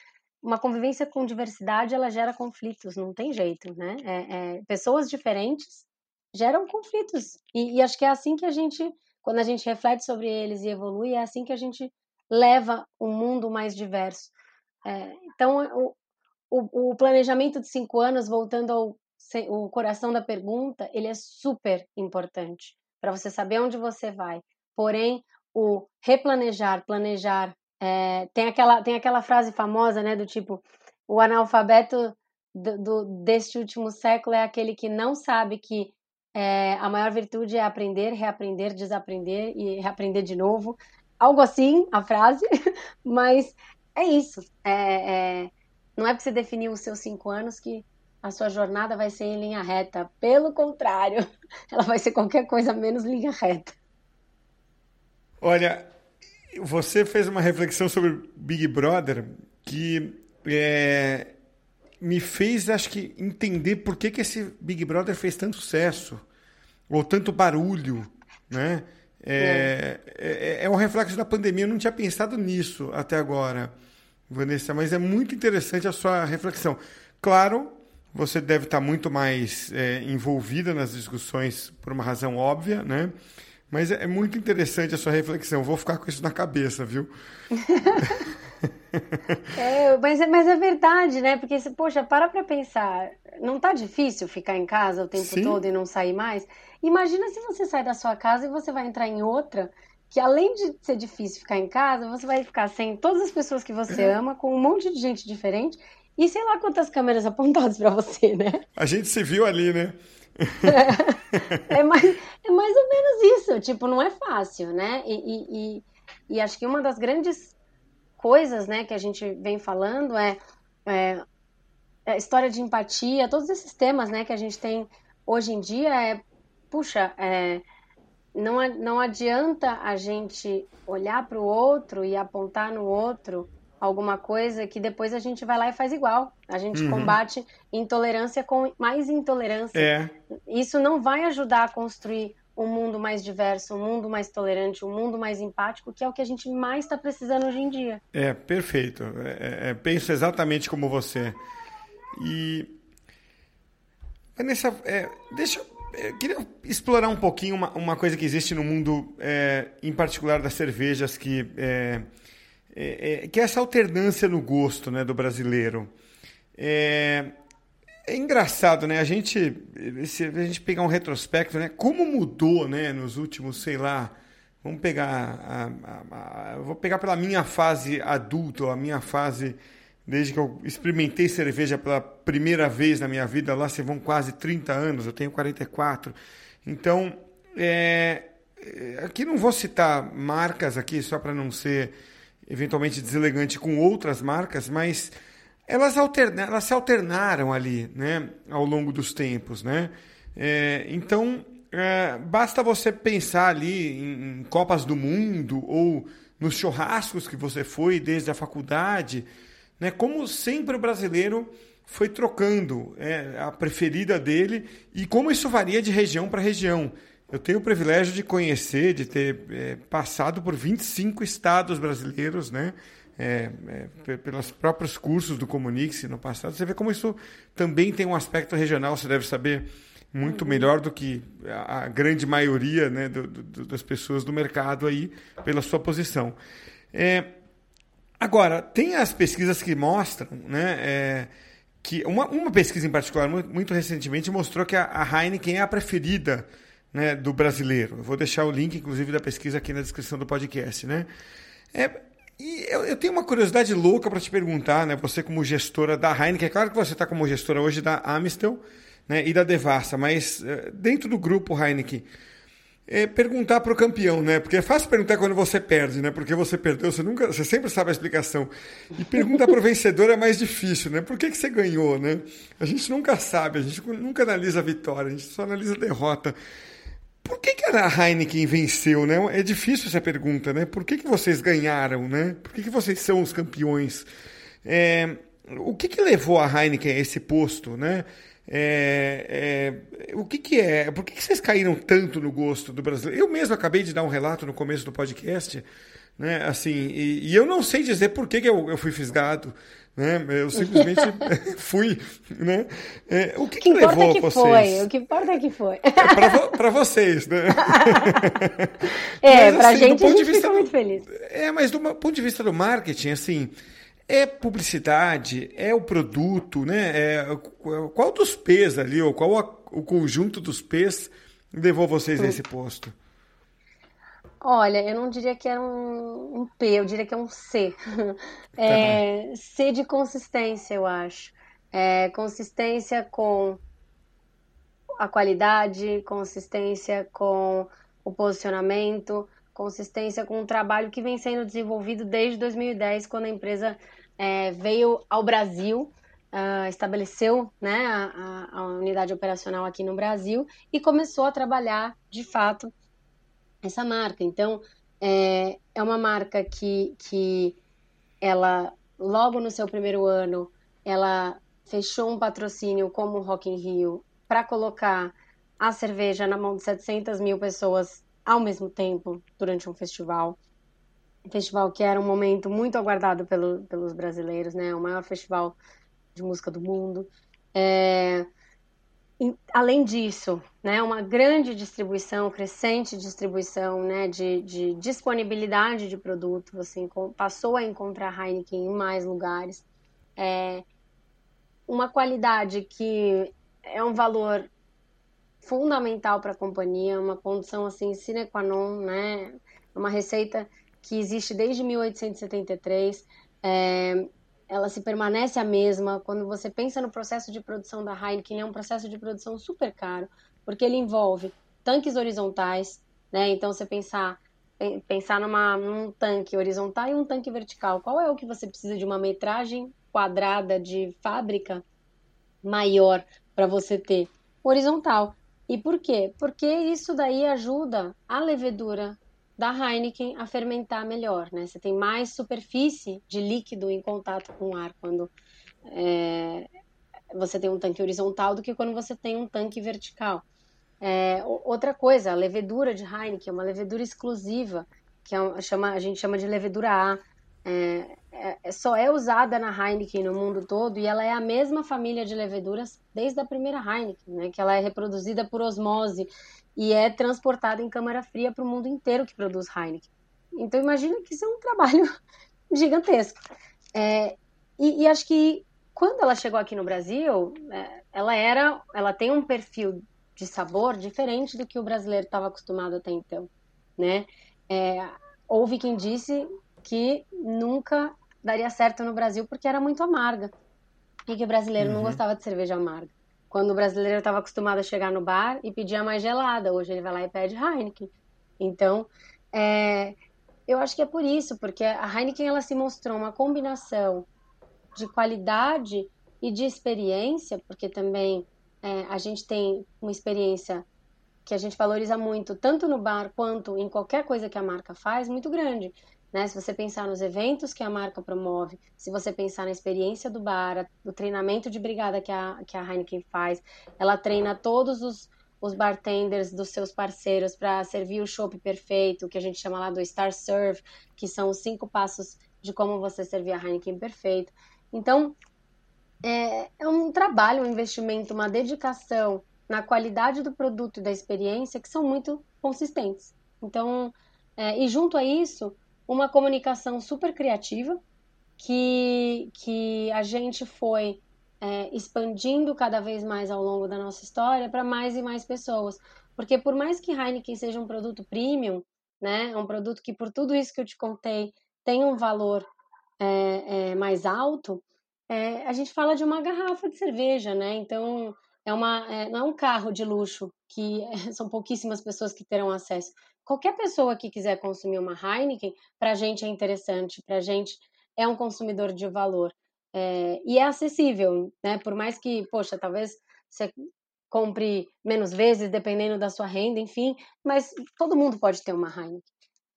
uma convivência com diversidade, ela gera conflitos, não tem jeito, né? É, é, pessoas diferentes geram conflitos. E, e, acho que é assim que a gente, quando a gente reflete sobre eles e evolui, é assim que a gente leva um mundo mais diverso. É, então, o, o, o, planejamento de cinco anos, voltando ao o coração da pergunta, ele é super importante para você saber onde você vai. Porém, o replanejar, planejar, é, tem, aquela, tem aquela frase famosa, né, do tipo, o analfabeto do, do, deste último século é aquele que não sabe que é, a maior virtude é aprender, reaprender, desaprender e reaprender de novo. Algo assim, a frase, mas é isso. É, é, não é porque você definiu os seus cinco anos que a sua jornada vai ser em linha reta. Pelo contrário, ela vai ser qualquer coisa menos linha reta. Olha, você fez uma reflexão sobre Big Brother que é, me fez, acho que, entender por que, que esse Big Brother fez tanto sucesso ou tanto barulho, né? É, é. é, um reflexo da pandemia. Eu não tinha pensado nisso até agora, Vanessa, mas é muito interessante a sua reflexão. Claro, você deve estar muito mais é, envolvida nas discussões por uma razão óbvia, né? Mas é, é muito interessante a sua reflexão. Vou ficar com isso na cabeça, viu? é, mas, é, mas é verdade, né? Porque, poxa, para pra pensar. Não tá difícil ficar em casa o tempo Sim. todo e não sair mais? Imagina se você sai da sua casa e você vai entrar em outra que além de ser difícil ficar em casa, você vai ficar sem todas as pessoas que você ama, com um monte de gente diferente e sei lá quantas câmeras apontadas para você, né? A gente se viu ali, né? é, é, mais, é mais ou menos isso. Tipo, não é fácil, né? E, e, e, e, acho que uma das grandes coisas né, que a gente vem falando é, é, é história de empatia, todos esses temas né, que a gente tem hoje em dia é, puxa, é, não, não adianta a gente olhar para o outro e apontar no outro alguma coisa que depois a gente vai lá e faz igual. A gente uhum. combate intolerância com mais intolerância. É. Isso não vai ajudar a construir um mundo mais diverso, um mundo mais tolerante, um mundo mais empático, que é o que a gente mais está precisando hoje em dia. É, perfeito. É, é, é penso exatamente como você. E. Vanessa, é, deixa eu. É, queria explorar um pouquinho uma, uma coisa que existe no mundo, é, em particular das cervejas, que é, é, que é essa alternância no gosto né, do brasileiro. É, é engraçado, né? A gente, se a gente pegar um retrospecto, né? Como mudou, né? Nos últimos, sei lá, vamos pegar, a, a, a, vou pegar pela minha fase adulta, a minha fase desde que eu experimentei cerveja pela primeira vez na minha vida, lá se vão quase 30 anos, eu tenho 44. Então, é, é, aqui não vou citar marcas aqui só para não ser eventualmente deselegante com outras marcas, mas elas, alterna, elas se alternaram ali, né, ao longo dos tempos, né? É, então, é, basta você pensar ali em, em, Copas do Mundo ou nos churrascos que você foi desde a faculdade, né? Como sempre o brasileiro foi trocando é, a preferida dele e como isso varia de região para região. Eu tenho o privilégio de conhecer, de ter é, passado por 25 estados brasileiros, né? É, é, pelos próprios cursos do Comunix no passado. Você vê como isso também tem um aspecto regional, você deve saber muito uhum. melhor do que a, grande maioria né, do, do, das pessoas do mercado aí, pela sua posição. É, agora, tem as pesquisas que mostram né, é, que uma, uma pesquisa em particular, muito, muito recentemente, mostrou que a, a Heineken é a preferida né, do brasileiro. Eu vou deixar o link, inclusive, da pesquisa aqui na descrição do podcast. Né? É, e eu, eu, tenho uma curiosidade louca para te perguntar, né? Você como gestora da Heineken, é claro que você está como gestora hoje da Amistel né, e da Devassa, mas é, dentro do grupo Heineken, é perguntar para o campeão, né? Porque é fácil perguntar quando você perde, né? Porque você perdeu, você nunca, você sempre sabe a explicação. E perguntar para o vencedor é mais difícil, né? Por que, que você ganhou, né? A gente nunca sabe, a gente nunca analisa a vitória, a gente só analisa a derrota. Por que, que a Heineken venceu, né? É difícil essa pergunta, né? Por que, que vocês ganharam, né? Por que, que vocês são os campeões? É, o que, que levou a Heineken a esse posto, né? É, é, o que, que é? Por que, que vocês caíram tanto no gosto do brasileiro? Eu mesmo acabei de dar um relato no começo do podcast, né? Assim, e, e eu não sei dizer por que, que eu, eu fui fisgado. Né? Eu simplesmente fui, né? É, o que, o que, que levou é que vocês? Foi, o que importa é que foi. É, para vocês, né? é, para assim, gente, a gente fica do, muito feliz. É, mas do ponto de vista do marketing, assim, é publicidade, é o produto, né? É, qual dos P's ali, ou qual a, o conjunto dos P's levou vocês a esse posto? Olha, eu não diria que era um, um P, eu diria que é um C. É, tá. C de consistência, eu acho. É, consistência com a qualidade, consistência com o posicionamento, consistência com o trabalho que vem sendo desenvolvido desde 2010, quando a empresa é, veio ao Brasil, uh, estabeleceu né, a, a, unidade operacional aqui no Brasil e começou a trabalhar de fato essa marca. Então, é, é uma marca que, que ela, logo no seu primeiro ano, ela fechou um patrocínio como o Rock in Rio para colocar a cerveja na mão de 700 mil pessoas ao mesmo tempo durante um festival festival que era um momento muito aguardado pelo, pelos brasileiros, né? O maior festival de música do mundo. É... Além disso, né, uma grande distribuição, crescente distribuição né, de, de disponibilidade de produto, você passou a encontrar Heineken em mais lugares. É... Uma qualidade que é um valor fundamental para a companhia, uma condição assim sine qua non, né? Uma receita que existe desde 1873. É, ela se permanece a mesma. Quando você pensa no processo de produção da Heineken, é um processo de produção super caro, porque ele envolve tanques horizontais, né? Então, você pensar pensar numa, num tanque horizontal e um tanque vertical. Qual é o que você precisa de uma metragem quadrada de fábrica maior para você ter? Horizontal. E por quê? Porque isso daí ajuda a levedura da Heineken a fermentar melhor, né? Você tem mais superfície de líquido em contato com o ar quando é, você tem um tanque horizontal do que quando você tem um tanque vertical. É, outra coisa, a levedura de Heineken é uma levedura exclusiva, que é chama, a gente chama de levedura A. É, é, é, só é usada na Heineken no mundo todo e ela é a mesma família de leveduras desde a primeira Heineken, né? Que ela é reproduzida por osmose e é transportada em câmara fria para o mundo inteiro que produz Heineken. Então imagina que isso é um trabalho gigantesco. É, e, e, acho que quando ela chegou aqui no Brasil, é, ela era, ela tem um perfil de sabor diferente do que o brasileiro estava acostumado até então, né? É, houve quem disse que nunca daria certo no Brasil porque era muito amarga e que o brasileiro uhum. não gostava de cerveja amarga. Quando o brasileiro estava acostumado a chegar no bar e pedir mais gelada, hoje ele vai lá e pede Heineken. Então, é, eu acho que é por isso, porque a Heineken ela se mostrou uma combinação de qualidade e de experiência, porque também é, a gente tem uma experiência que a gente valoriza muito, tanto no bar quanto em qualquer coisa que a marca faz, muito grande. né? Se você pensar nos eventos que a marca promove, se você pensar na experiência do bar, do treinamento de brigada que a, que a Heineken faz, ela treina todos os, os bartenders dos seus parceiros para servir o chopp perfeito, que a gente chama lá do Star Serve, que são os cinco passos de como você servir a Heineken perfeito. Então, é, é um trabalho, um investimento, uma dedicação na qualidade do produto e da experiência que são muito consistentes. Então, é, e junto a isso, uma comunicação super criativa que, que a gente foi é, expandindo cada vez mais ao longo da nossa história para mais e mais pessoas. Porque por mais que Heineken seja um produto premium, né, um produto que por tudo isso que eu te contei tem um valor é, é, mais alto, é, a gente fala de uma garrafa de cerveja, né? Então é uma, é, não é um carro de luxo que são pouquíssimas pessoas que terão acesso qualquer pessoa que quiser consumir uma Heineken, para a gente é interessante, para a gente é um consumidor de valor. É, e é acessível, né? Por mais que, poxa, talvez você compre menos vezes, dependendo da sua renda, enfim, mas todo mundo pode ter uma Heineken.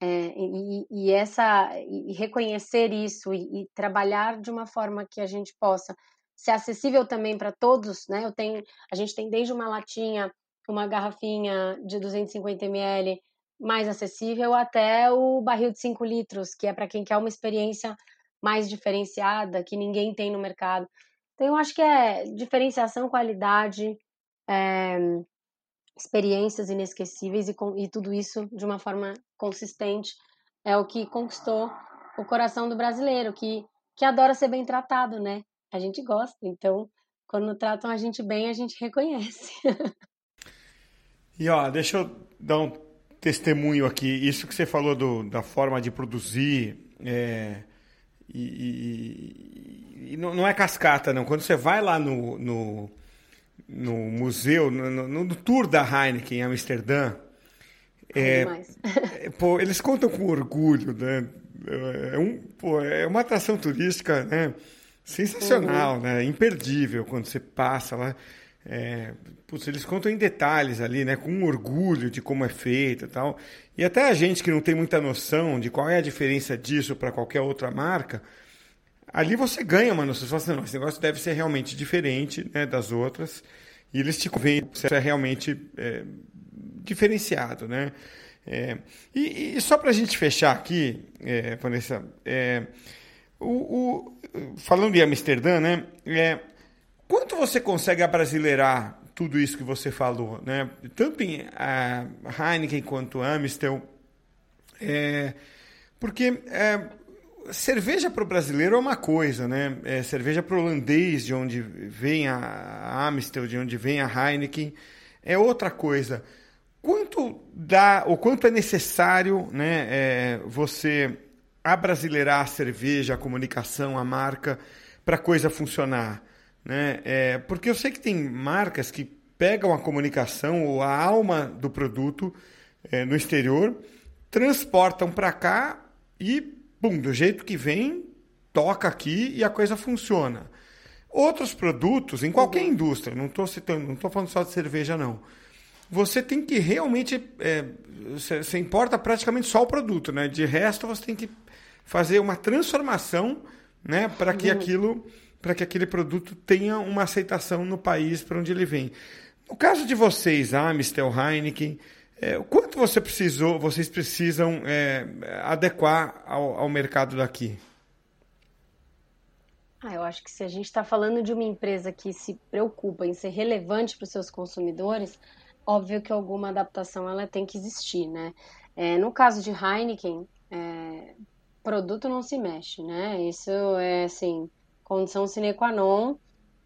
É, e, e, essa e reconhecer isso e, e, trabalhar de uma forma que a gente possa ser acessível também para todos, né? Eu tenho, a gente tem desde uma latinha, uma garrafinha de 250 ml, mais acessível até o barril de 5 litros, que é para quem quer uma experiência mais diferenciada, que ninguém tem no mercado. Então, eu acho que é diferenciação, qualidade, é, experiências inesquecíveis e, e tudo isso de uma forma consistente é o que conquistou o coração do brasileiro, que, que adora ser bem tratado, né? A gente gosta, então quando tratam a gente bem, a gente reconhece. e ó, deixa eu dar um testemunho aqui. Isso que você falou do, da forma de produzir. É, e, e, e não, não, é cascata, não. Quando você vai lá no, no, no museu, no, no, no, tour da Heineken em Amsterdã, é, é, pô, eles contam com orgulho, né? É, um, pô, é uma atração turística né? sensacional, uhum. né? imperdível quando você passa lá. É, putz, eles contam em detalhes ali, né? Com orgulho de como é feito e tal. E até a gente que não tem muita noção de qual é a diferença disso para qualquer outra marca, ali você ganha uma noção. Você fala assim, não, esse negócio deve ser realmente diferente né, das outras. E eles te que isso é realmente é, diferenciado, né? É, e, e, só para a gente fechar aqui, é, Vanessa, é, o, o, falando de Amsterdã, né? É, Quanto você consegue abrasileirar tudo isso que você falou, né? Tanto em a Heineken quanto Amstel, é, porque é, cerveja para o brasileiro é uma coisa, né? É, cerveja para o holandês, de onde vem a Amstel, de onde vem a Heineken, é outra coisa. Quanto dá, ou quanto é necessário, né? É, você abrasileirar a cerveja, a comunicação, a marca, para a coisa funcionar? Né? É, porque eu sei que tem marcas que pegam a comunicação ou a alma do produto é, no exterior, transportam para cá e, pum, do jeito que vem, toca aqui e a coisa funciona. Outros produtos, em qualquer uhum. indústria, não estou citando, não estou falando só de cerveja, não. Você tem que realmente. É, você importa praticamente só o produto, né? De resto, você tem que fazer uma transformação né, para que uhum. aquilo para que aquele produto tenha uma aceitação no país para onde ele vem. No caso de vocês, Amstel, Heineken, é, o quanto você precisou, vocês precisam é, adequar ao, ao mercado daqui? Ah, eu acho que se a gente está falando de uma empresa que se preocupa em ser relevante para os seus consumidores, óbvio que alguma adaptação ela tem que existir, né? É, no caso de Heineken, é, produto não se mexe, né? Isso é assim, condição sine qua non.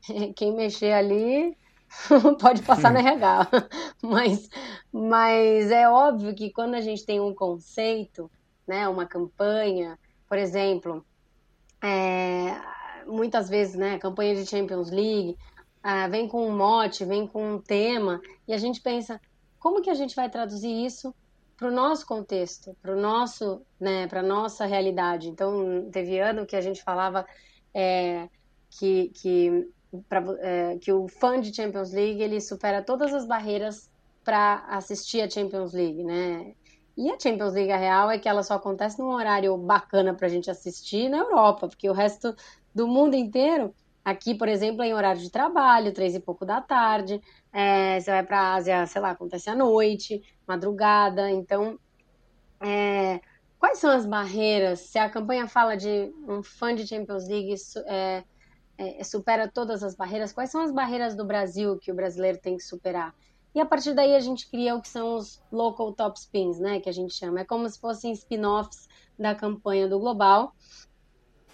Quem mexer ali pode passar no RH. mas, mas é óbvio que quando a gente tem um conceito, né, uma campanha, por exemplo, é, muitas vezes, né, campanha de Champions League, é, vem com um mote, vem com um tema, e a gente pensa, como que a gente vai traduzir isso para o nosso contexto, para o nosso, né, para nossa realidade. Então, teve ano que a gente falava é, que, que, pra, é, que o fã de Champions League ele supera todas as barreiras para assistir a Champions League, né? E a Champions League real é que ela só acontece num horário bacana para a gente assistir na Europa, porque o resto do mundo inteiro, aqui, por exemplo, é em horário de trabalho, três e pouco da tarde. É, você vai para a Ásia, sei lá, acontece à noite, madrugada. Então, é, quais são as barreiras? Se a campanha fala de um fã de Champions League é, é, supera todas as barreiras, quais são as barreiras do Brasil que o brasileiro tem que superar? E a partir daí a gente cria o que são os local top spins, né, que a gente chama. É como se fossem spin-offs da campanha do global,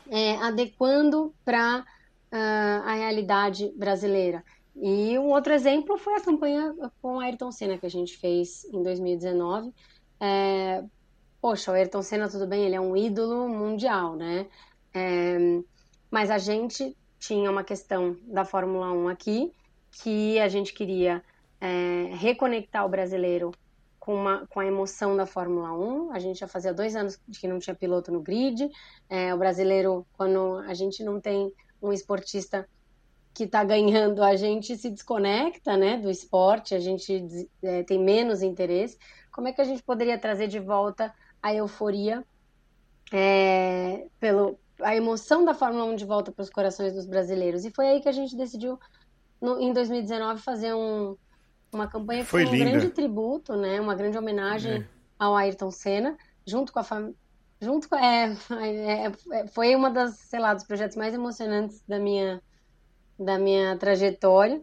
é, adequando para uh, ah, a realidade brasileira. E um outro exemplo foi a campanha com a Ayrton Senna que a gente fez em 2019. É, poxa, o Ayrton Senna, tudo bem, ele é um ídolo mundial, né? É, mas a gente tinha uma questão da Fórmula 1 aqui, que a gente queria é, reconectar o brasileiro com, uma, com a emoção da Fórmula 1. A gente já fazia dois anos que não tinha piloto no grid. É, o brasileiro, quando a gente não tem um esportista que está ganhando, a gente se desconecta né, do esporte, a gente é, tem menos interesse. Como é que a gente poderia trazer de volta a euforia é, pelo, a emoção da Fórmula 1 de volta para os corações dos brasileiros. E foi aí que a gente decidiu, no, em 2019, fazer um, uma campanha foi com um grande tributo, né? Uma grande homenagem é. ao Ayrton Senna, junto com a família. Junto com, é, é, é, foi uma das, sei lá, dos projetos mais emocionantes da minha, da minha trajetória.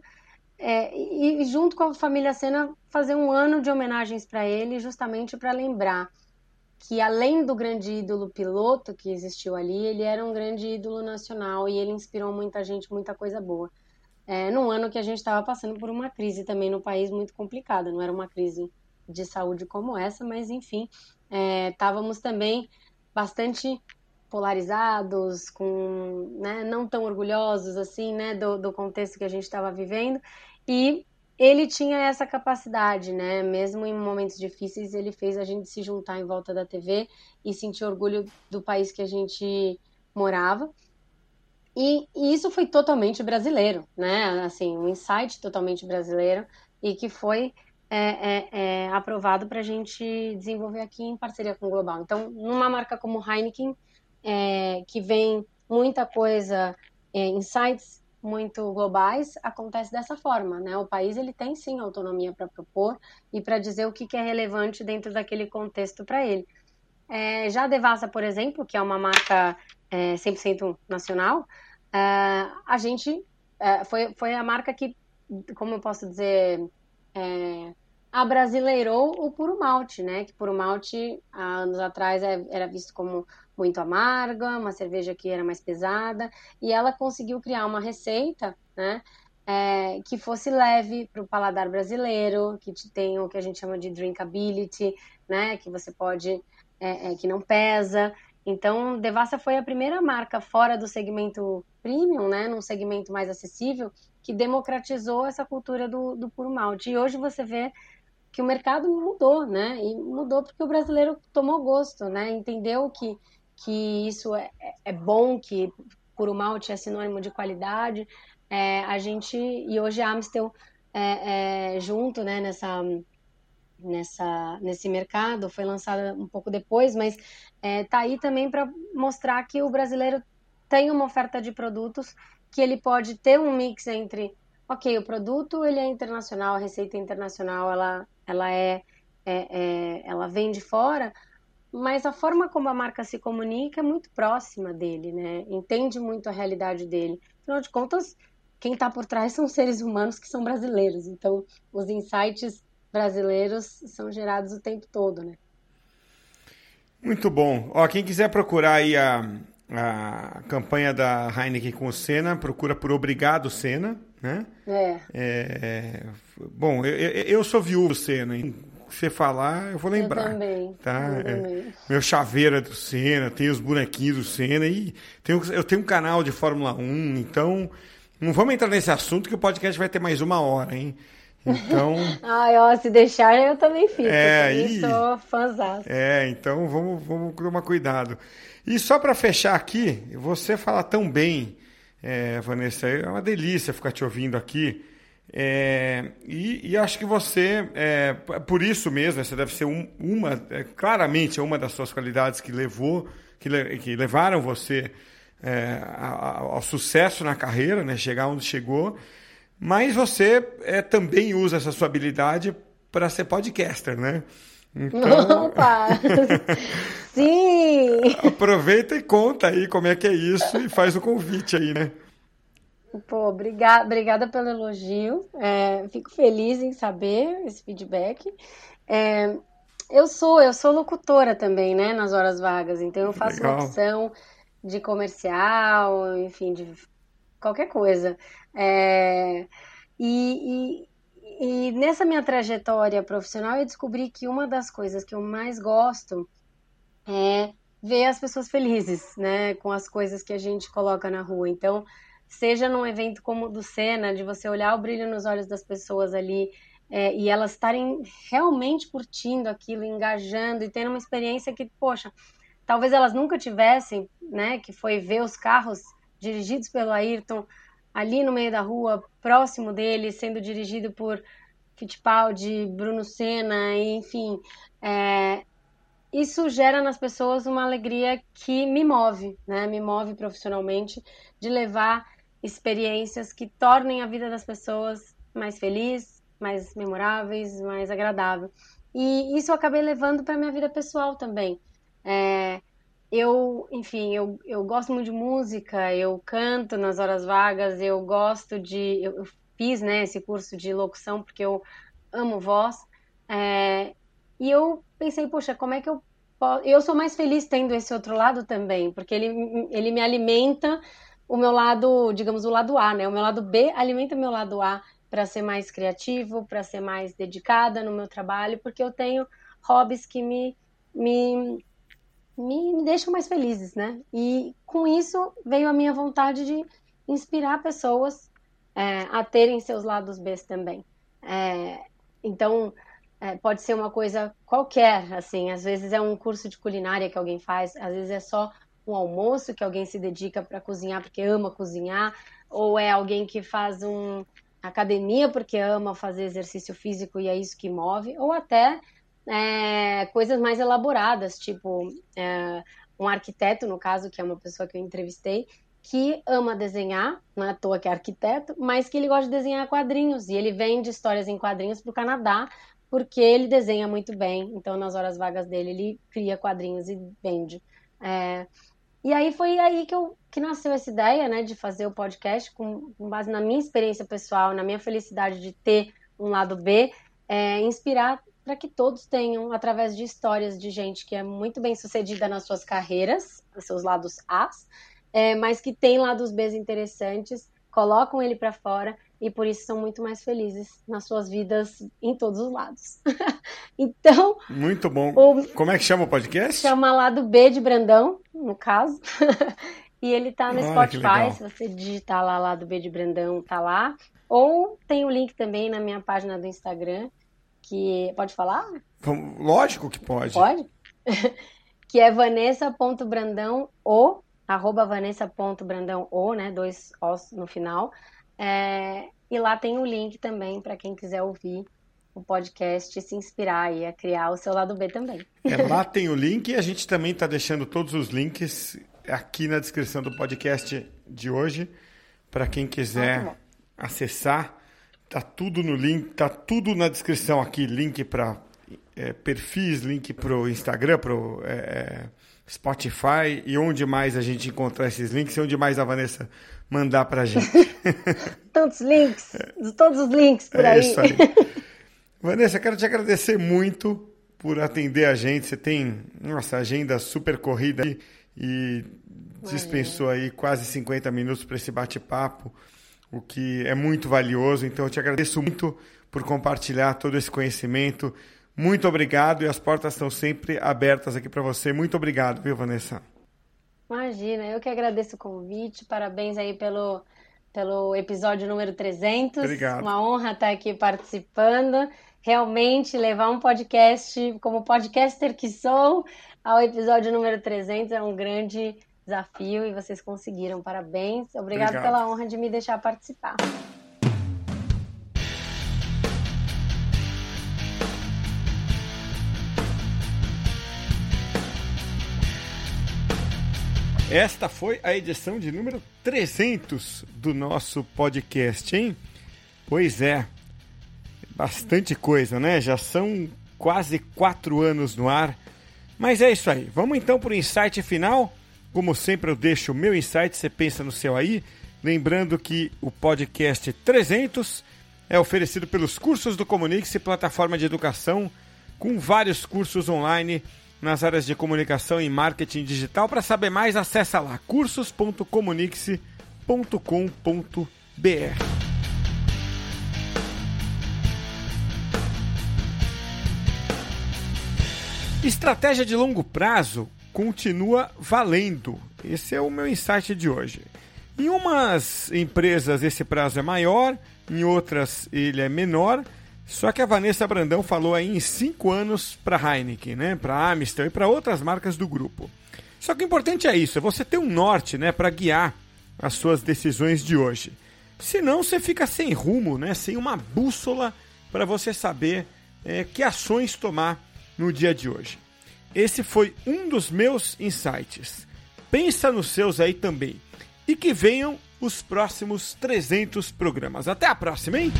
É, e, e junto com a família Senna fazer um ano de homenagens para ele, justamente para lembrar que além do grande ídolo piloto que existiu ali, ele era um grande ídolo nacional e ele inspirou muita gente, muita coisa boa. É, num ano que a gente estava passando por uma crise também no país muito complicada, não era uma crise de saúde como essa, mas enfim, estávamos é, também bastante polarizados, com, né, não tão orgulhosos assim, né, do, do contexto que a gente estava vivendo e ele tinha essa capacidade, né? Mesmo em momentos difíceis, ele fez a gente se juntar em volta da TV e sentir orgulho do país que a gente morava. E, e isso foi totalmente brasileiro, né? Assim, um insight totalmente brasileiro e que foi é, é, é, aprovado para a gente desenvolver aqui em parceria com o Global. Então, numa marca como Heineken, é, que vem muita coisa, é, insights muito globais acontece dessa forma, né? O país ele tem sim autonomia para propor e para dizer o que, que, é relevante dentro daquele contexto para ele. É, já a Devassa, por exemplo, que é uma marca é, 100% nacional, é, a gente é, foi, foi a marca que, como eu posso dizer, é, abrasileirou o puro malte, né? Que puro malte, há anos atrás, é, era visto como muito amarga, uma cerveja que era mais pesada, e ela conseguiu criar uma receita, né? É, que fosse leve para o paladar brasileiro, que tem o que a gente chama de drinkability, né? Que você pode, é, é, que não pesa. Então, Devassa foi a primeira marca fora do segmento premium, né? Num segmento mais acessível, que democratizou essa cultura do, do puro malte. E hoje você vê que o mercado mudou, né? E mudou porque o brasileiro tomou gosto, né? Entendeu que, que isso é, é bom, que puro malte é sinônimo de qualidade. É, a gente e hoje a Amstel é, é, junto, né? Nessa nessa nesse mercado foi lançada um pouco depois, mas é, tá aí também para mostrar que o brasileiro tem uma oferta de produtos que ele pode ter um mix entre ok, o produto ele é internacional, a receita é internacional, ela ela é, é, é, ela vem de fora, mas a forma como a marca se comunica é muito próxima dele, né? Entende muito a realidade dele. Afinal de contas, quem está por trás são seres humanos que são brasileiros. Então, os insights brasileiros são gerados o tempo todo, né? Muito bom. Ó, quem quiser procurar aí a, a campanha da Heineken com o Senna, procura por Obrigado Senna, né? É. é bom, eu, eu sou viúvo Senna, hein? Você falar, eu vou lembrar. Eu também. Tá? Eu é, também. Meu chaveiro é do Senna, tem os bonequinhos do Senna e tenho, eu tenho um canal de Fórmula 1, então não vamos entrar nesse assunto que o podcast vai ter mais uma hora, hein? Então. Ai, ó, se deixar, eu também fico. É, eu e... sou fãzão. É, então vamos, vamos tomar cuidado. E só para fechar aqui, você fala tão bem, é, Vanessa, é uma delícia ficar te ouvindo aqui. É, e, e, acho que você, é, por isso mesmo, essa deve ser um, uma, é, claramente é uma das suas qualidades que levou, que, que levaram você é, ao, ao sucesso na carreira, né, chegar onde chegou. Mas você é, também usa essa sua habilidade para ser podcaster, né? Então... Opa! Sim! Aproveita e conta aí como é que é isso e faz o convite aí, né? Pô, obrigada, obrigada pelo elogio. É, fico feliz em saber esse feedback. É, eu sou, eu sou locutora também, né, nas horas vagas. Então eu faço Legal. locução de comercial, enfim, de qualquer coisa. É, e, e, e, nessa minha trajetória profissional, eu descobri que uma das coisas que eu mais gosto é ver as pessoas felizes, né, com as coisas que a gente coloca na rua. Então, seja num evento como o do Senna, de você olhar o brilho nos olhos das pessoas ali é, e elas estarem realmente curtindo aquilo, engajando e tendo uma experiência que, poxa, talvez elas nunca tivessem, né, que foi ver os carros dirigidos pelo Ayrton ali no meio da rua, próximo dele, sendo dirigido por Fittipaldi, Bruno Senna, enfim, é, isso gera nas pessoas uma alegria que me move, né? Me move profissionalmente de levar experiências que tornem a vida das pessoas mais feliz, mais memoráveis, mais agradável. E isso eu acabei levando para minha vida pessoal também. É, eu, enfim, eu, eu gosto muito de música, eu canto nas horas vagas, eu gosto de. Eu, eu fiz né, esse curso de locução porque eu amo voz. É, e eu pensei, poxa, como é que eu posso. Eu sou mais feliz tendo esse outro lado também, porque ele, ele me alimenta o meu lado, digamos, o lado A, né? O meu lado B alimenta o meu lado A para ser mais criativo, para ser mais dedicada no meu trabalho, porque eu tenho hobbies que me, me me, me deixam mais felizes, né? E com isso veio a minha vontade de inspirar pessoas é, a terem seus lados B também. É, então, é, pode ser uma coisa qualquer, assim, às vezes é um curso de culinária que alguém faz, às vezes é só um almoço que alguém se dedica para cozinhar porque ama cozinhar, ou é alguém que faz um academia porque ama fazer exercício físico e é isso que move, ou até é, coisas mais elaboradas, tipo é, um arquiteto, no caso, que é uma pessoa que eu entrevistei, que ama desenhar, não é à toa que é arquiteto, mas que ele gosta de desenhar quadrinhos e ele vende histórias em quadrinhos para o Canadá porque ele desenha muito bem. Então, nas horas vagas dele, ele cria quadrinhos e vende. É, e aí foi aí que, eu, que nasceu essa ideia, né, de fazer o podcast com, com base na minha experiência pessoal, na minha felicidade de ter um lado B, é, inspirar para que todos tenham, através de histórias de gente que é muito bem sucedida nas suas carreiras, nos seus lados A's, é, mas que tem lados B's interessantes, colocam ele para fora e por isso são muito mais felizes nas suas vidas em todos os lados. então. Muito bom. O, Como é que chama o podcast? Chama Lado B de Brandão, no caso. e ele tá no Olha, Spotify. Se você digitar lá Lado B de Brandão, tá lá. Ou tem o link também na minha página do Instagram, que pode falar? Lógico que pode. Pode? que é vanessa.brandão ou arroba vanessa.brandão ou, né, dois os no final. É, e lá tem o link também para quem quiser ouvir o podcast e se inspirar e a criar o seu lado B também. É, lá tem o link e a gente também está deixando todos os links aqui na descrição do podcast de hoje. Para quem quiser acessar Tá tudo no link, tá tudo na descrição aqui, link para é, perfis, link para o Instagram, para o é, é, Spotify. E onde mais a gente encontrar esses links? E onde mais a Vanessa mandar para a gente. Tantos links, todos os links por é aí. Isso aí. Vanessa, quero te agradecer muito por atender a gente. Você tem nossa agenda super corrida e dispensou aí quase 50 minutos para esse bate-papo o que é muito valioso. Então eu te agradeço muito por compartilhar todo esse conhecimento. Muito obrigado e as portas estão sempre abertas aqui para você. Muito obrigado, viu, Vanessa? Imagina, eu que agradeço o convite. Parabéns aí pelo, pelo episódio número 300. Obrigado. Uma honra estar aqui participando. Realmente levar um podcast, como podcaster que sou, ao episódio número 300 é um grande desafio e vocês conseguiram. Parabéns. Obrigado, Obrigado. pela honra de me deixar participar. Esta foi a edição de número 300 do nosso podcast, hein? Pois é, bastante coisa, né? Já são quase quatro anos no ar. Mas é isso aí. Vamos então para o insight final. Como sempre, eu deixo o meu insight, você pensa no seu aí. Lembrando que o podcast 300 é oferecido pelos cursos do Comunique-se, plataforma de educação, com vários cursos online nas áreas de comunicação e marketing digital. Para saber mais, acessa lá cursos.comunique-se.com.br. Estratégia de longo prazo continua valendo. Esse é o meu insight de hoje. Em umas empresas esse prazo é maior, em outras ele é menor, só que a Vanessa Brandão falou aí em cinco anos para Heineken, né, para Amstel e para outras marcas do grupo. Só que o importante é isso, é você ter um norte, né, para guiar as suas decisões de hoje. Senão você fica sem rumo, né, sem uma bússola para você saber é, que ações tomar no dia de hoje. Esse foi um dos meus insights. Pensa nos seus aí também. E que venham os próximos 300 programas. Até a próxima, hein?